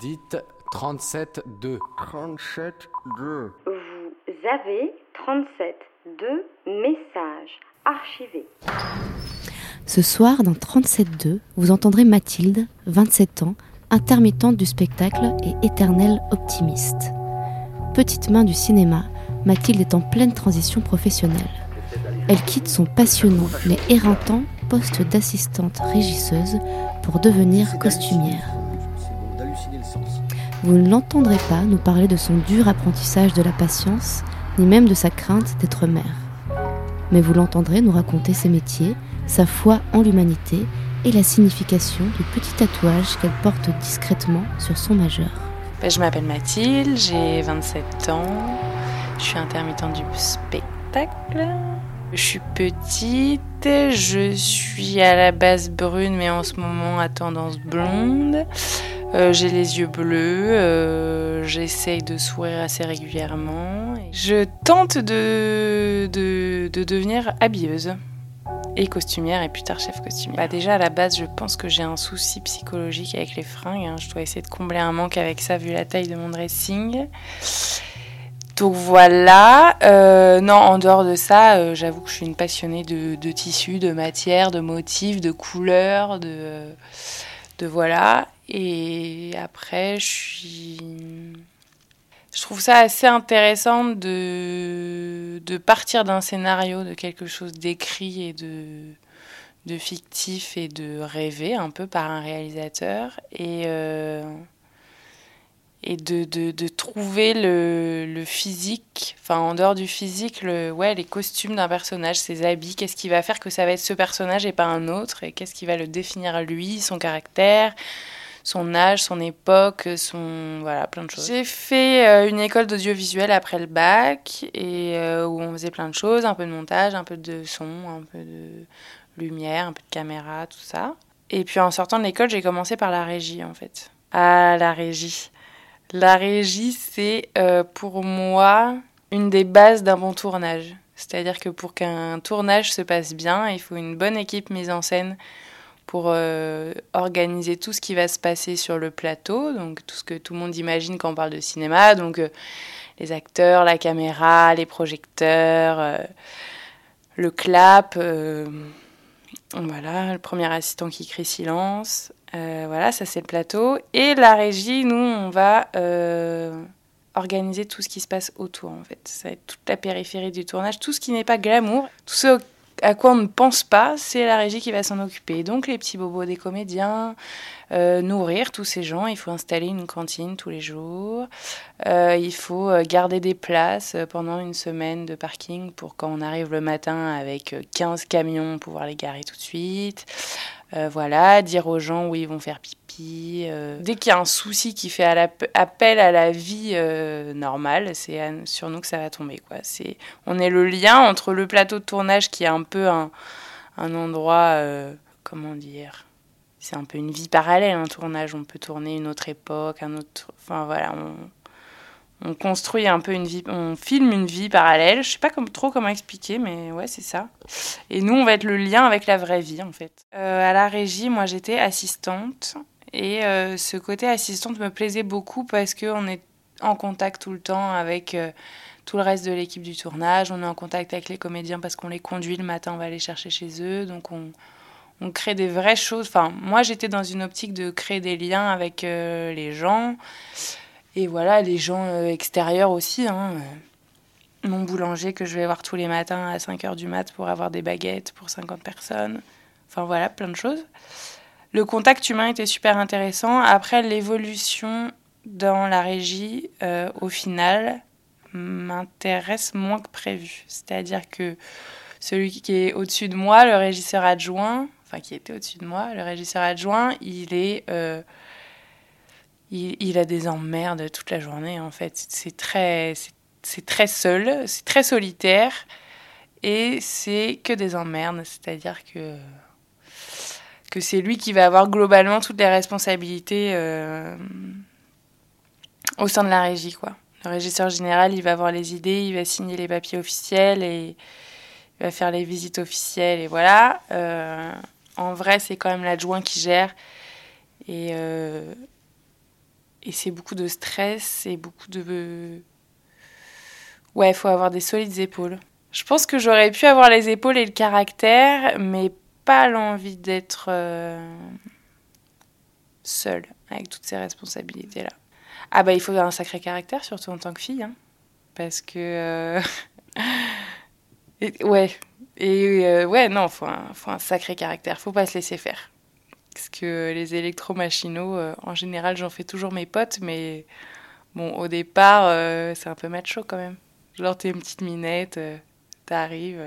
Dites 37-2. 37 2. Vous avez 37 de messages archivés. Ce soir, dans 37.2, vous entendrez Mathilde, 27 ans, intermittente du spectacle et éternelle optimiste. Petite main du cinéma, Mathilde est en pleine transition professionnelle. Elle quitte son passionnant mais éreintant poste d'assistante régisseuse pour devenir costumière. Vous ne l'entendrez pas nous parler de son dur apprentissage de la patience, ni même de sa crainte d'être mère. Mais vous l'entendrez nous raconter ses métiers, sa foi en l'humanité et la signification du petit tatouage qu'elle porte discrètement sur son majeur. Ben, je m'appelle Mathilde, j'ai 27 ans, je suis intermittente du spectacle. Je suis petite, je suis à la base brune mais en ce moment à tendance blonde. Euh, j'ai les yeux bleus, euh, j'essaye de sourire assez régulièrement. Je tente de, de, de devenir habilleuse et costumière et plus tard chef costumière. Bah déjà à la base je pense que j'ai un souci psychologique avec les fringues. hein. Je dois essayer de combler un manque avec ça vu la taille de mon dressing. Donc voilà. Euh, non, en dehors de ça, j'avoue que je suis une passionnée de, de tissus, de matières, de motifs, de couleurs, de, de voilà. Et après, je suis. Je trouve ça assez intéressant de, de partir d'un scénario, de quelque chose d'écrit et de, de fictif et de rêvé un peu par un réalisateur. Et. euh, et de, de, trouver le, le physique, enfin en dehors du physique, le, ouais, les costumes d'un personnage, ses habits, qu'est-ce qui va faire que ça va être ce personnage et pas un autre, et qu'est-ce qui va le définir lui, son caractère, son âge, son époque, son voilà, plein de choses. J'ai fait euh, une école d'audiovisuel après le bac et euh, où on faisait plein de choses, un peu de montage, un peu de son, un peu de lumière, un peu de caméra, tout ça. Et puis en sortant de l'école, j'ai commencé par la régie en fait. Ah, la régie. La régie, c'est euh, pour moi une des bases d'un bon tournage. C'est-à-dire que pour qu'un tournage se passe bien, il faut une bonne équipe mise en scène pour euh, organiser tout ce qui va se passer sur le plateau, donc tout ce que tout le monde imagine quand on parle de cinéma, donc euh, les acteurs, la caméra, les projecteurs, euh, le clap, voilà, le premier assistant qui crie silence, voilà, ça c'est le plateau. Et la régie, nous, on va organiser tout ce qui se passe autour, en fait. Ça va être toute la périphérie du tournage, tout ce qui n'est pas glamour, tout ce à quoi on ne pense pas, c'est la régie qui va s'en occuper. Donc les petits bobos des comédiens, euh, nourrir tous ces gens, il faut installer une cantine tous les jours, Euh, il faut euh, garder des places pendant une semaine de parking pour quand on arrive le matin avec euh, 15 camions, pouvoir les garer tout de suite. Euh, voilà, dire aux gens où ils vont faire pipi. euh. Dès qu'il y a un souci qui fait appel à la vie euh, normale, c'est sur nous que ça va tomber. Quoi. C'est, on est le lien entre le plateau de tournage qui est un peu un, endroit, comment dire, c'est un peu une vie parallèle, un tournage. On peut tourner une autre époque, un autre. Enfin voilà, on construit un peu une vie, on filme une vie parallèle. Je sais pas trop comment expliquer, mais ouais, c'est ça. Et nous, on va être le lien avec la vraie vie, en fait. Euh, à la régie, moi, j'étais assistante. Et euh, ce côté assistante me plaisait beaucoup parce qu'on est en contact tout le temps avec euh, tout le reste de l'équipe du tournage. On est en contact avec les comédiens parce qu'on les conduit le matin, on va les chercher chez eux. Donc on, on crée des vraies choses. Enfin, moi, j'étais dans une optique de créer des liens avec les gens. Et voilà, les gens euh, extérieurs aussi. Hein. Euh, Mon boulanger que je vais voir tous les matins à 5h du mat pour avoir des baguettes pour 50 personnes. Enfin voilà, plein de choses. Le contact humain était super intéressant. Après, l'évolution dans la régie, euh, au final, m'intéresse moins que prévu. C'est-à-dire que celui qui est au-dessus de moi, le régisseur adjoint, enfin qui était au-dessus de moi, le régisseur adjoint, il est... il, a des emmerdes toute la journée, en fait. C'est très, c'est très seul, c'est très solitaire, et c'est que des emmerdes. C'est-à-dire que que c'est lui qui va avoir globalement toutes les responsabilités euh, au sein de la régie, quoi. Le régisseur général, il va avoir les idées, il va signer les papiers officiels et il va faire les visites officielles et voilà. Euh, en vrai, c'est quand même l'adjoint qui gère et euh, et c'est beaucoup de stress et beaucoup de. Ouais, il faut avoir des solides épaules. Je pense que j'aurais pu avoir les épaules et le caractère, mais pas l'envie d'être euh, seule avec toutes ces responsabilités-là. Ah bah il faut un sacré caractère, surtout en tant que fille, hein, parce que... Euh, ouais, et euh, ouais, non, faut faut un sacré caractère, faut pas se laisser faire. Parce que les électromachinaux, en général, j'en fais toujours mes potes, mais bon, au départ, c'est un peu macho quand même. Genre, t'es une petite minette, t'arrives,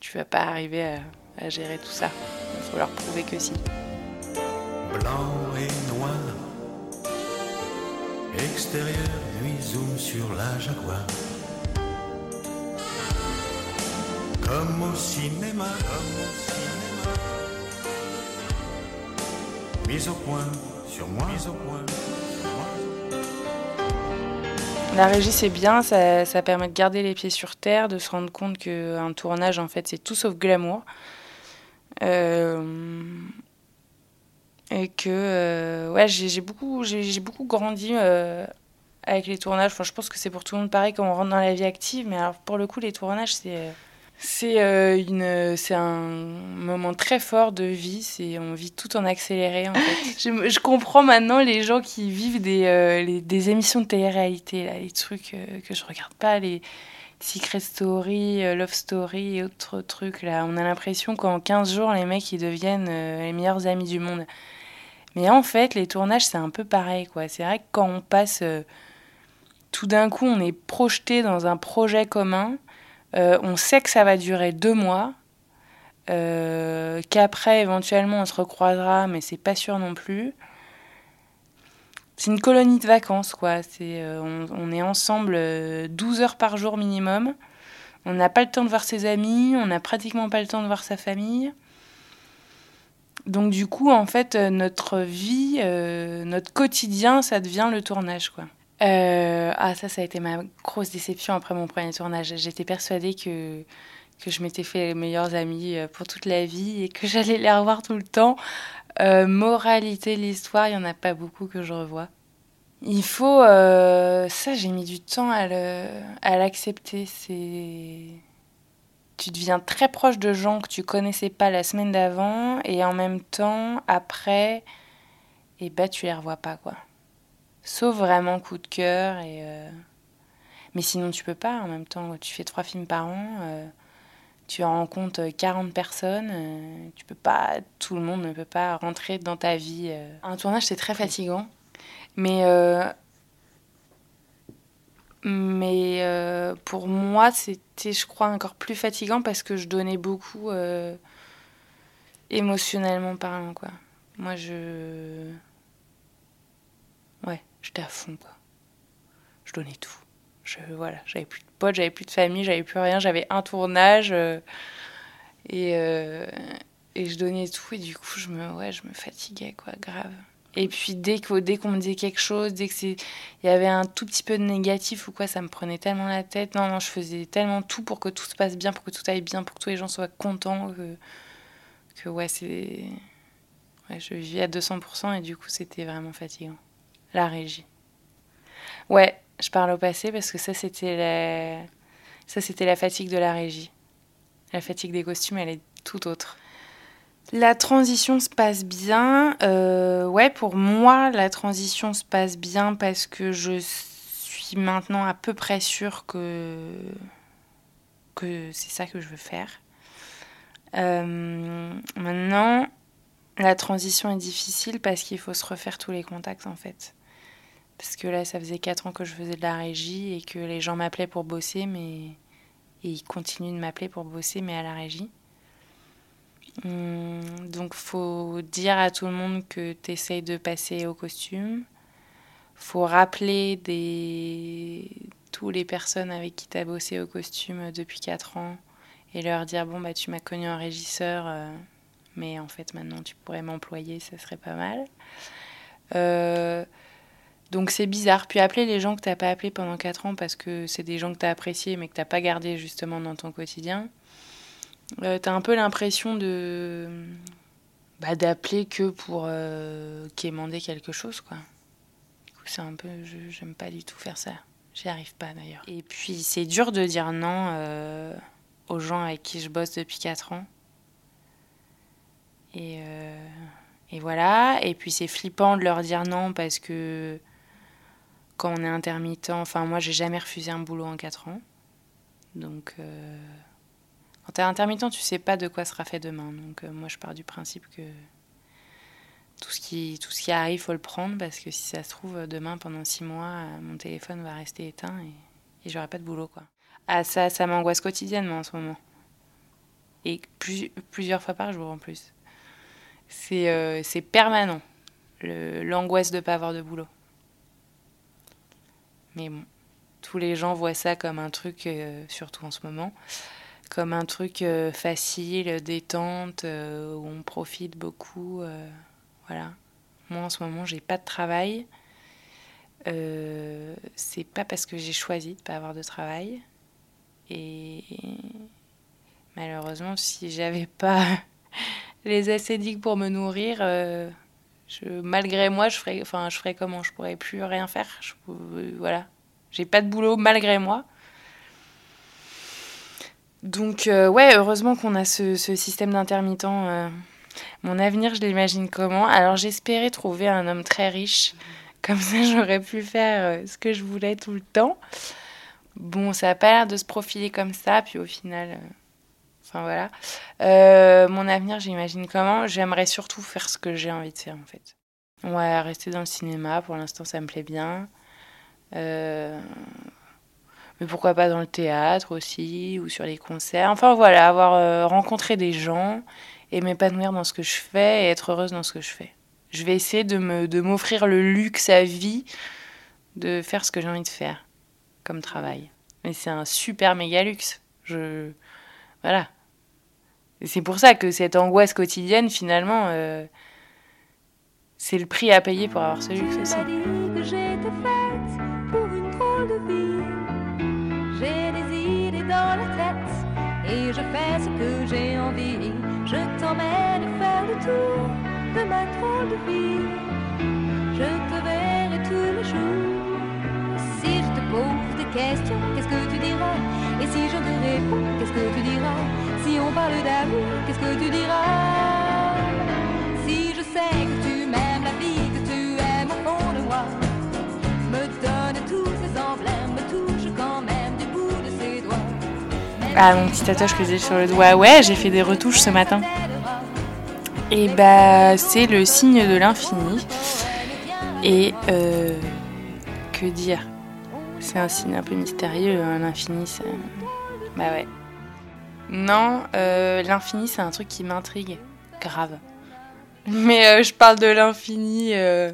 tu vas pas arriver à à gérer tout ça. Il faut leur prouver que si. Blanc et noir, extérieur, nuit, zoom sur la Jaguar. Comme au cinéma, comme au cinéma. Mise au point, sur moi. La régie, c'est bien, ça, permet de garder les pieds sur terre, de se rendre compte qu'un tournage, en fait, c'est tout sauf glamour. Euh, et que euh, ouais, j'ai beaucoup, beaucoup grandi euh, avec les tournages. Enfin, je pense que c'est pour tout le monde pareil quand on rentre dans la vie active. Mais alors, pour le coup, les tournages, c'est c'est une c'est un moment très fort de vie. C'est on vit tout en accéléré. En fait. je, comprends maintenant les gens qui vivent des, les, des émissions de télé-réalité, les trucs que je regarde pas, les Secret Story, euh, Love Story et autres trucs. Là. On a l'impression qu'en 15 jours, les mecs, ils deviennent euh, les meilleurs amis du monde. Mais en fait, les tournages, c'est un peu pareil. quoi. C'est vrai que quand on passe, euh, tout d'un coup, on est projeté dans un projet commun. On sait que ça va durer deux mois. Qu'après, éventuellement, on se recroisera, mais c'est pas sûr non plus c'est une colonie de vacances, quoi. C'est, euh, on, est ensemble 12 euh, heures par jour minimum. On n'a pas le temps de voir ses amis, on n'a pratiquement pas le temps de voir sa famille. Donc du coup, en fait, euh, notre vie, notre quotidien, ça devient le tournage, quoi. Ah, ça, ça a été ma grosse déception après mon premier tournage. J'étais persuadée que, que je m'étais fait les meilleurs amis pour toute la vie et que j'allais les revoir tout le temps. Euh, moralité de l'histoire, il n'y en a pas beaucoup que je revois. Il faut. Euh, ça, j'ai mis du temps à l'accepter. C'est. Tu deviens très proche de gens que tu connaissais pas la semaine d'avant, et en même temps, après, et eh ben, tu les revois pas, quoi. Sauf vraiment coup de cœur, et. Euh, mais sinon, tu peux pas. En même temps, tu fais trois films par an tu rencontres 40 personnes, euh, tu peux pas, tout le monde ne peut pas rentrer dans ta vie. Euh. Un tournage, c'est très fatigant, mais euh, mais pour moi, c'était, je crois, encore plus fatigant parce que je donnais beaucoup émotionnellement parlant, quoi. Moi, je, j'étais à fond, quoi. Je donnais tout. Je, voilà, j'avais plus de potes, j'avais plus de famille, j'avais plus rien, j'avais un tournage euh, et, euh, et je donnais tout et du coup je me, ouais, je me fatiguais quoi, grave. Et puis dès qu'on dès qu'on me disait quelque chose, dès que il y avait un tout petit peu de négatif ou quoi, ça me prenait tellement la tête. Non, non, je faisais tellement tout pour que tout se passe bien, pour que tout aille bien, pour que tous les gens soient contents que, que ouais, c'est ouais, je vivais à 200% et du coup c'était vraiment fatigant. La régie. Ouais, je parle au passé parce que ça, c'était la... ça, c'était la fatigue de la régie. La fatigue des costumes, elle est tout autre. La transition se passe bien. Euh, ouais, pour moi, la transition se passe bien parce que je suis maintenant à peu près sûre que, que c'est ça que je veux faire. Euh, maintenant, la transition est difficile parce qu'il faut se refaire tous les contacts en fait. Parce que là, ça faisait 4 ans que je faisais de la régie et que les gens m'appelaient pour bosser, mais. Et ils continuent de m'appeler pour bosser, mais à la régie. Hum, donc, faut dire à tout le monde que tu essayes de passer au costume. faut rappeler des... tous les personnes avec qui tu as bossé au costume depuis 4 ans et leur dire Bon, bah, tu m'as connu en régisseur, euh, mais en fait, maintenant, tu pourrais m'employer, ça serait pas mal. Euh donc c'est bizarre. Puis appeler les gens que tu n'as pas appelés pendant 4 ans parce que c'est des gens que tu as appréciés mais que tu n'as pas gardé justement dans ton quotidien. Euh, tu as un peu l'impression de bah, d'appeler que pour euh, quémander quelque chose. quoi. c'est un peu. J'aime pas du tout faire ça. J'y arrive pas d'ailleurs. Et puis, c'est dur de dire non euh, aux gens avec qui je bosse depuis 4 ans. Et, euh, et voilà. Et puis, c'est flippant de leur dire non parce que quand on est intermittent, enfin, moi, j'ai jamais refusé un boulot en 4 ans. Donc, euh, quand t'es intermittent, tu sais pas de quoi sera fait demain. Donc, euh, moi, je pars du principe que tout ce qui, tout ce qui arrive, faut le prendre parce que si ça se trouve, demain, pendant 6 mois, mon téléphone va rester éteint et, et j'aurai pas de boulot, quoi. Ah, ça, ça m'angoisse quotidiennement en ce moment. Et plus- plusieurs fois par jour en plus. C'est euh, permanent, l'angoisse de pas avoir de boulot. Mais bon, tous les gens voient ça comme un truc, euh, surtout en ce moment, comme un truc euh, facile, détente, euh, où on profite beaucoup. voilà. Moi, en ce moment, j'ai pas de travail. C'est pas parce que j'ai choisi de pas avoir de travail. Et malheureusement, si j'avais pas les acédiques pour me nourrir, malgré moi, je ferais, enfin, je ferais comment Je pourrais plus rien faire. Je, euh, voilà. J'ai pas de boulot malgré moi. Donc, euh, ouais, heureusement qu'on a ce, système d'intermittent. euh. Mon avenir, je l'imagine comment Alors, j'espérais trouver un homme très riche. Comme ça, j'aurais pu faire ce que je voulais tout le temps. Bon, ça n'a pas l'air de se profiler comme ça. Puis au final, enfin voilà. Euh, mon avenir, j'imagine comment? J'aimerais surtout faire ce que j'ai envie de faire, en fait. Ouais, rester dans le cinéma. Pour l'instant, ça me plaît bien. Euh, mais pourquoi pas dans le théâtre aussi, ou sur les concerts. Enfin voilà, avoir euh, rencontré des gens et m'épanouir dans ce que je fais et être heureuse dans ce que je fais. Je vais essayer de me de m'offrir le luxe à vie de faire ce que j'ai envie de faire comme travail. Mais c'est un super méga luxe. Je voilà. C'est pour ça que cette angoisse quotidienne finalement euh, c'est le prix à payer pour avoir ce luxe aussi. J'ai des idées dans la tête et je fais ce que j'ai envie. Je t'emmène faire le tour de ma drôle de vie. Je te verrai tous les jours. Si je te pose des questions, qu'est-ce que tu diras? Et si je te réponds, qu'est-ce que tu diras? Parle d'amour, qu'est-ce que tu diras? Si je sais que tu m'aimes la vie, que tu aimes au fond de moi, me donne tous ces emblèmes, me touche quand même du bout de ses doigts. Ah, mon petit tatouage que j'ai sur le doigt. Ouais, j'ai fait des retouches ce matin. Et bah, c'est le signe de l'infini. Et euh, que dire? C'est un signe un peu mystérieux, hein, l'infini, ça. Bah ouais. Non, euh, l'infini, c'est un truc qui m'intrigue. Grave. Mais euh, je parle de l'infini euh,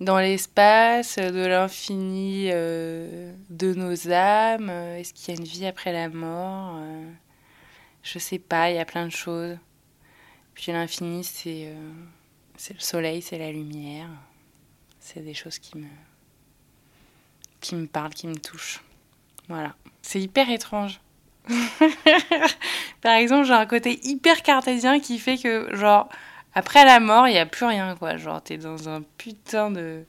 dans l'espace, de l'infini de nos âmes. Est-ce qu'il y a une vie après la mort Je sais pas, il y a plein de choses. Puis l'infini, c'est c'est le soleil, c'est la lumière. C'est des choses qui me, qui me parlent, qui me touchent. Voilà. C'est hyper étrange. Par exemple, j'ai un côté hyper cartésien qui fait que, genre, après la mort, il n'y a plus rien, quoi. Genre, t'es dans un putain de,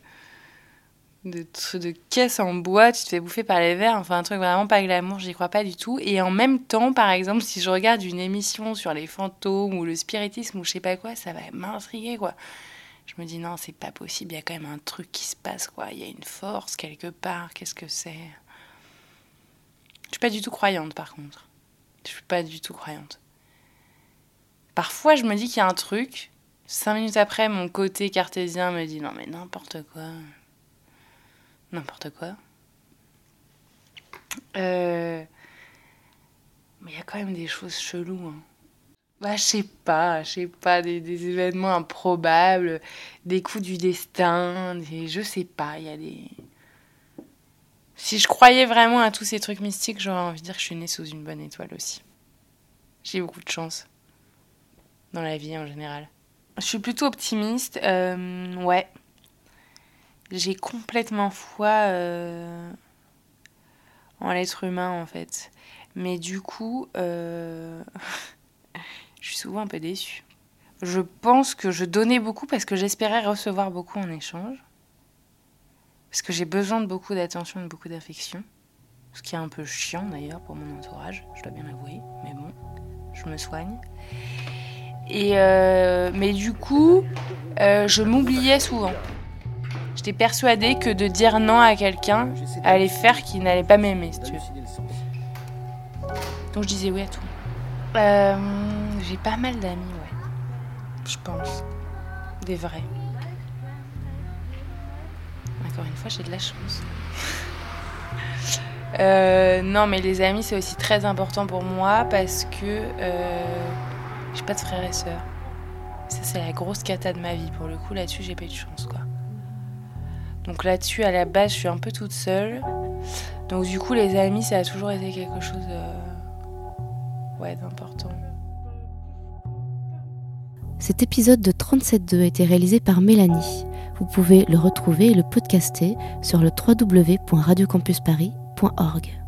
de, de caisse en bois, tu te fais bouffer par les vers. Enfin, un truc vraiment pas glamour, j'y crois pas du tout. Et en même temps, par exemple, si je regarde une émission sur les fantômes ou le spiritisme ou je sais pas quoi, ça va m'intriguer, quoi. Je me dis, non, c'est pas possible, il y a quand même un truc qui se passe, quoi. Il y a une force quelque part, qu'est-ce que c'est? Je suis pas du tout croyante, par contre. Je suis pas du tout croyante. Parfois, je me dis qu'il y a un truc. Cinq minutes après, mon côté cartésien me dit non, mais n'importe quoi. N'importe quoi. Euh, Mais il y a quand même des choses cheloues. hein. Bah, je sais pas, je sais pas, des, événements improbables, des coups du destin, des... je sais pas, il y a des. Si je croyais vraiment à tous ces trucs mystiques, j'aurais envie de dire que je suis née sous une bonne étoile aussi. J'ai beaucoup de chance dans la vie en général. Je suis plutôt optimiste, euh, ouais. J'ai complètement foi euh, en l'être humain en fait. Mais du coup, euh, je suis souvent un peu déçue. Je pense que je donnais beaucoup parce que j'espérais recevoir beaucoup en échange. Parce que j'ai besoin de beaucoup d'attention de beaucoup d'affection. Ce qui est un peu chiant d'ailleurs pour mon entourage, je dois bien l'avouer. Mais bon, je me soigne. Et euh, mais du coup, euh, je m'oubliais souvent. J'étais persuadée que de dire non à quelqu'un allait faire qu'il n'allait pas m'aimer, si tu veux. Donc je disais oui à tout. Euh, j'ai pas mal d'amis, ouais. Je pense. Des vrais. Encore une fois, j'ai de la chance. Euh, non, mais les amis, c'est aussi très important pour moi parce que euh, j'ai pas de frères et sœurs. Ça, c'est la grosse cata de ma vie. Pour le coup, là-dessus, j'ai pas eu de chance, quoi. Donc là-dessus, à la base, je suis un peu toute seule. Donc du coup, les amis, ça a toujours été quelque chose euh, ouais, d'important. Cet épisode de 37.2 a été réalisé par Mélanie. Vous pouvez le retrouver et le podcaster sur le www.radiocampusparis.org.